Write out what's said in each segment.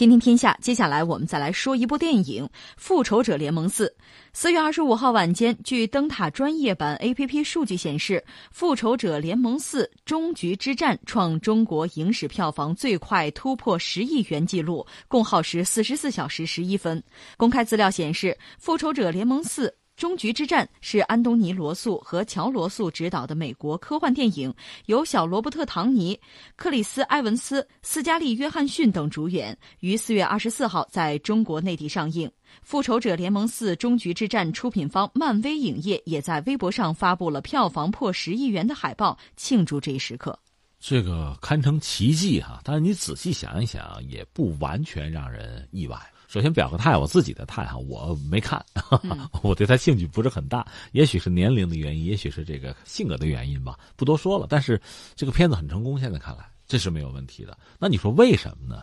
天天天下，接下来我们再来说一部电影《复仇者联盟四》。四月二十五号晚间，据灯塔专业版 APP 数据显示，《复仇者联盟四：终局之战》创中国影史票房最快突破十亿元纪录，共耗时四十四小时十一分。公开资料显示，《复仇者联盟四》。终局之战是安东尼·罗素和乔·罗素执导的美国科幻电影，由小罗伯特·唐尼、克里斯·埃文斯、斯嘉丽·约翰逊等主演，于四月二十四号在中国内地上映。《复仇者联盟四：终局之战》出品方漫威影业也在微博上发布了票房破十亿元的海报，庆祝这一时刻。这个堪称奇迹哈，但是你仔细想一想，也不完全让人意外。首先表个态，我自己的态哈，我没看，我对他兴趣不是很大。也许是年龄的原因，也许是这个性格的原因吧，不多说了。但是这个片子很成功，现在看来这是没有问题的。那你说为什么呢？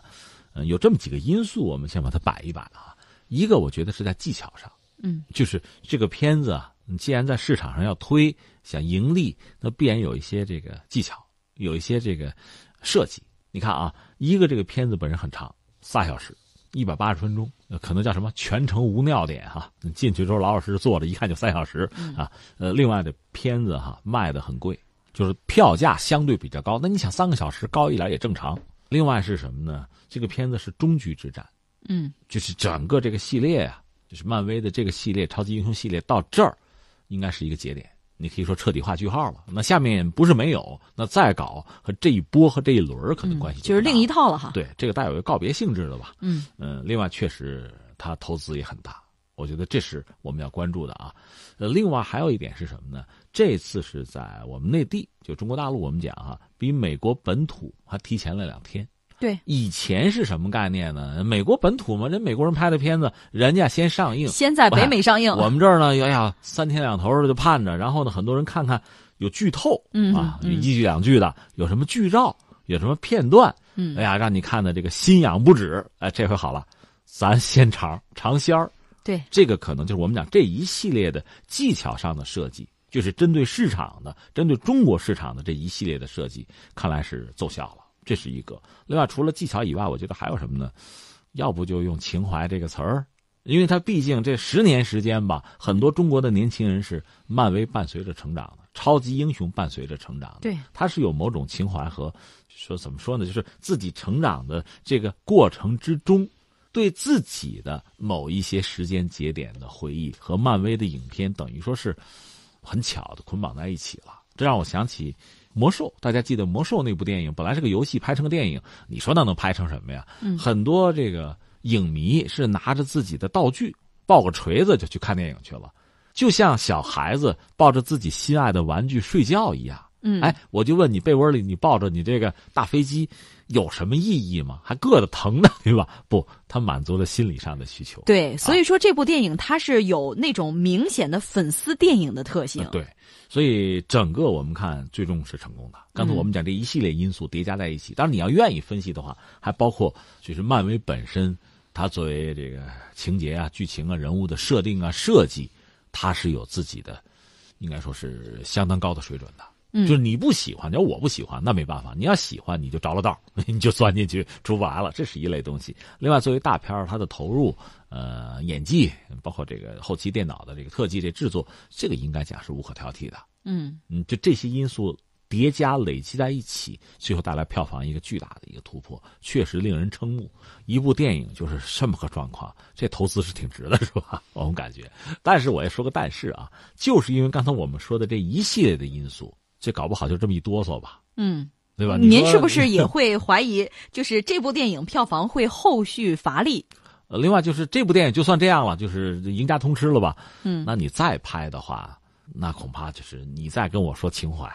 嗯，有这么几个因素，我们先把它摆一摆啊。一个我觉得是在技巧上，嗯，就是这个片子啊，你既然在市场上要推，想盈利，那必然有一些这个技巧，有一些这个设计。你看啊，一个这个片子本身很长，仨小时。一百八十分钟，可能叫什么全程无尿点哈？你进去之后老老实实坐着，一看就三小时啊。呃，另外的片子哈卖的很贵，就是票价相对比较高。那你想三个小时高一点也正常。另外是什么呢？这个片子是终局之战，嗯，就是整个这个系列啊，就是漫威的这个系列超级英雄系列到这儿，应该是一个节点。你可以说彻底画句号了。那下面不是没有，那再搞和这一波和这一轮可能关系就是另一套了哈。对，这个带有一个告别性质的吧。嗯嗯，另外确实他投资也很大，我觉得这是我们要关注的啊。呃，另外还有一点是什么呢？这次是在我们内地，就中国大陆，我们讲哈，比美国本土还提前了两天。对，以前是什么概念呢？美国本土嘛，人美国人拍的片子，人家先上映，先在北美上映。我们这儿呢，哎呀，三天两头的就盼着，然后呢，很多人看看有剧透，嗯啊，一句两句的，有什么剧照，有什么片段，嗯，哎呀，让你看的这个心痒不止。哎，这回好了，咱先尝尝鲜儿。对，这个可能就是我们讲这一系列的技巧上的设计，就是针对市场的，针对中国市场的这一系列的设计，看来是奏效了。这是一个。另外，除了技巧以外，我觉得还有什么呢？要不就用情怀这个词儿，因为它毕竟这十年时间吧，很多中国的年轻人是漫威伴随着成长的，超级英雄伴随着成长的。对，他是有某种情怀和说怎么说呢？就是自己成长的这个过程之中，对自己的某一些时间节点的回忆和漫威的影片，等于说是很巧的捆绑在一起了。这让我想起。魔兽，大家记得魔兽那部电影本来是个游戏，拍成个电影，你说那能拍成什么呀？嗯，很多这个影迷是拿着自己的道具，抱个锤子就去看电影去了，就像小孩子抱着自己心爱的玩具睡觉一样。嗯，哎，我就问你，被窝里你抱着你这个大飞机有什么意义吗？还硌得疼呢，对吧？不，它满足了心理上的需求。对，所以说这部电影它是有那种明显的粉丝电影的特性。对，所以整个我们看最终是成功的。刚才我们讲这一系列因素叠加在一起，当然你要愿意分析的话，还包括就是漫威本身，它作为这个情节啊、剧情啊、人物的设定啊、设计，它是有自己的，应该说是相当高的水准的。就是你不喜欢，你要我不喜欢，那没办法。你要喜欢，你就着了道，你就钻进去出不来了。这是一类东西。另外，作为大片它的投入，呃，演技，包括这个后期电脑的这个特技这制作，这个应该讲是无可挑剔的。嗯嗯，就这些因素叠加累积在一起，最后带来票房一个巨大的一个突破，确实令人瞠目。一部电影就是这么个状况，这投资是挺值的，是吧？我们感觉。但是我也说个但是啊，就是因为刚才我们说的这一系列的因素。这搞不好就这么一哆嗦吧，嗯，对吧？您是不是也会怀疑，就是这部电影票房会后续乏力？呃，另外就是这部电影就算这样了，就是赢家通吃了吧？嗯，那你再拍的话，那恐怕就是你再跟我说情怀，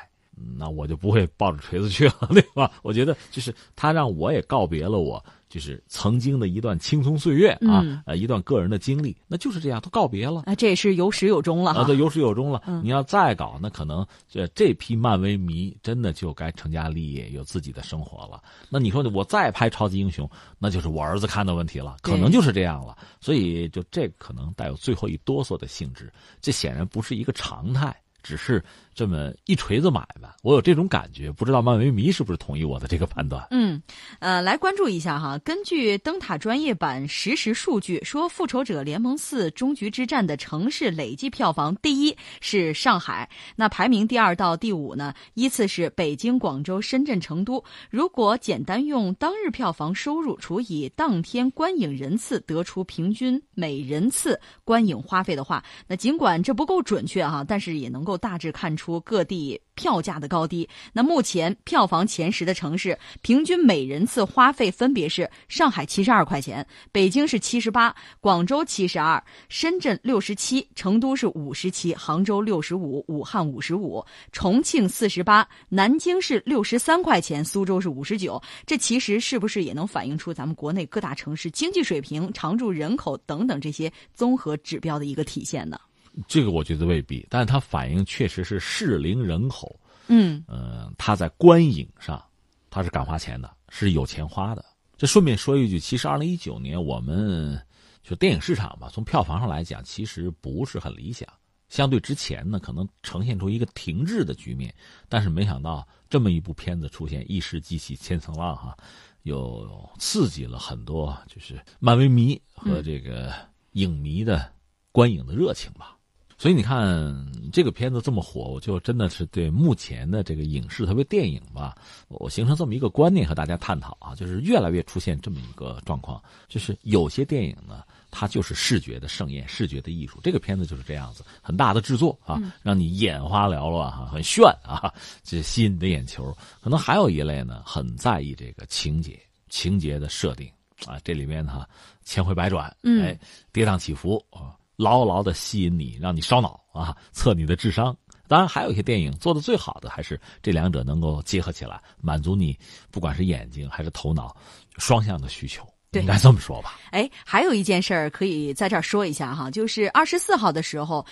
那我就不会抱着锤子去了，对吧？我觉得就是他让我也告别了我。就是曾经的一段青葱岁月啊，呃，一段个人的经历，那就是这样，都告别了啊，这也是有始有终了啊，都有始有终了。你要再搞，那可能这这批漫威迷真的就该成家立业，有自己的生活了。那你说我再拍超级英雄，那就是我儿子看的问题了，可能就是这样了。所以就这可能带有最后一哆嗦的性质，这显然不是一个常态。只是这么一锤子买卖。我有这种感觉，不知道漫威迷是不是同意我的这个判断？嗯，呃，来关注一下哈。根据灯塔专业版实时数据说，《复仇者联盟四：终局之战》的城市累计票房第一是上海，那排名第二到第五呢，依次是北京、广州、深圳、成都。如果简单用当日票房收入除以当天观影人次，得出平均每人次观影花费的话，那尽管这不够准确哈，但是也能够大致看出各地票价的高低。那目前票房前十的城市，平均每人次花费分别是：上海七十二块钱，北京是七十八，广州七十二，深圳六十七，成都是五十七，杭州六十五，武汉五十五，重庆四十八，南京是六十三块钱，苏州是五十九。这其实是不是也能反映出咱们国内各大城市经济水平、常住人口等等这些综合指标的一个体现呢？这个我觉得未必，但是它反映确实是适龄人口，嗯呃，他在观影上他是敢花钱的，是有钱花的。这顺便说一句，其实二零一九年我们就电影市场吧，从票房上来讲，其实不是很理想。相对之前呢，可能呈现出一个停滞的局面，但是没想到这么一部片子出现，一时激起千层浪哈，又刺激了很多就是漫威迷和这个影迷的观影的热情吧。所以你看这个片子这么火，我就真的是对目前的这个影视，特别电影吧，我形成这么一个观念和大家探讨啊，就是越来越出现这么一个状况，就是有些电影呢，它就是视觉的盛宴，视觉的艺术。这个片子就是这样子，很大的制作啊，让你眼花缭乱哈，很炫啊，这吸引你的眼球。可能还有一类呢，很在意这个情节、情节的设定啊，这里面哈千回百转，哎，跌宕起伏啊。牢牢的吸引你，让你烧脑啊，测你的智商。当然，还有一些电影做的最好的，还是这两者能够结合起来，满足你不管是眼睛还是头脑双向的需求。应该这么说吧。哎，还有一件事儿可以在这儿说一下哈，就是二十四号的时候。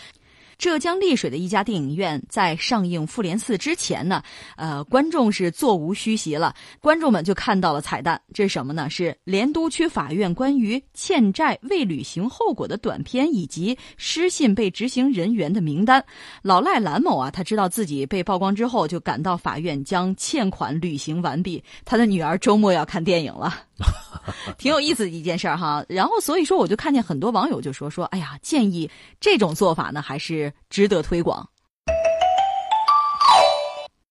浙江丽水的一家电影院在上映《复联四》之前呢，呃，观众是座无虚席了。观众们就看到了彩蛋，这是什么呢？是莲都区法院关于欠债未履行后果的短片，以及失信被执行人员的名单。老赖蓝某啊，他知道自己被曝光之后，就赶到法院将欠款履行完毕。他的女儿周末要看电影了。挺有意思的一件事儿哈，然后所以说我就看见很多网友就说说，哎呀，建议这种做法呢还是值得推广。